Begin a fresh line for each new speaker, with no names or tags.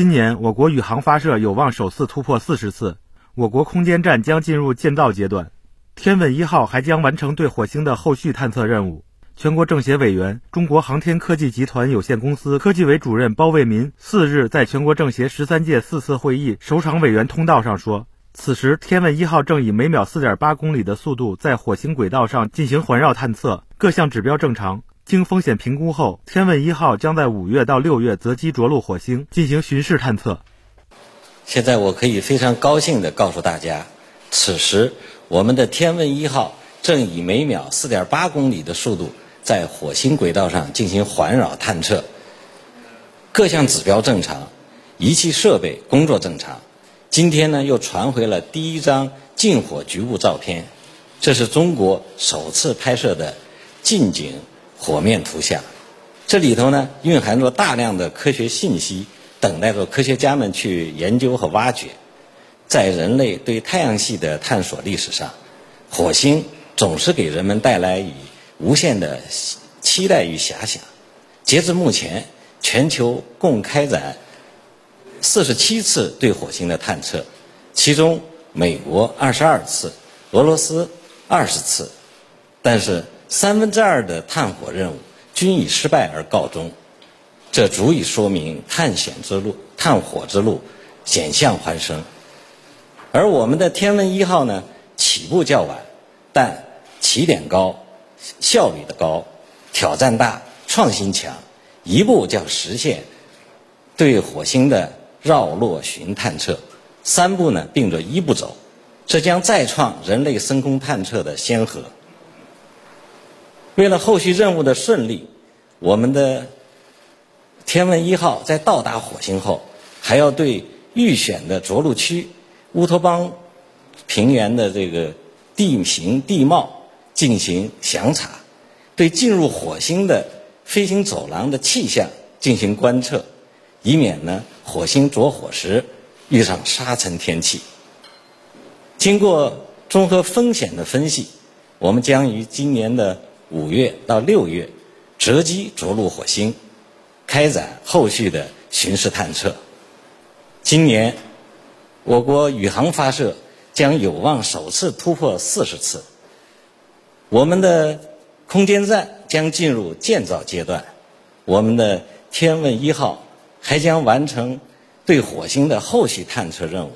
今年我国宇航发射有望首次突破四十次，我国空间站将进入建造阶段。天问一号还将完成对火星的后续探测任务。全国政协委员、中国航天科技集团有限公司科技委主任包为民四日在全国政协十三届四次会议首场委员通道上说，此时天问一号正以每秒四点八公里的速度在火星轨道上进行环绕探测，各项指标正常。经风险评估后，天问一号将在五月到六月择机着陆火星进行巡视探测。
现在我可以非常高兴地告诉大家，此时我们的天问一号正以每秒四点八公里的速度在火星轨道上进行环绕探测，各项指标正常，仪器设备工作正常。今天呢，又传回了第一张近火局部照片，这是中国首次拍摄的近景。火面图像，这里头呢蕴含着大量的科学信息，等待着科学家们去研究和挖掘。在人类对太阳系的探索历史上，火星总是给人们带来以无限的期待与遐想。截至目前，全球共开展四十七次对火星的探测，其中美国二十二次，俄罗斯二十次，但是。三分之二的探火任务均以失败而告终，这足以说明探险之路、探火之路险象环生。而我们的天问一号呢，起步较晚，但起点高、效率的高、挑战大、创新强，一步就实现对火星的绕落巡探测，三步呢并着一步走，这将再创人类深空探测的先河。为了后续任务的顺利，我们的天问一号在到达火星后，还要对预选的着陆区乌托邦平原的这个地形地貌进行详查，对进入火星的飞行走廊的气象进行观测，以免呢火星着火时遇上沙尘天气。经过综合风险的分析，我们将于今年的。五月到六月，择机着陆火星，开展后续的巡视探测。今年，我国宇航发射将有望首次突破四十次。我们的空间站将进入建造阶段，我们的天问一号还将完成对火星的后续探测任务。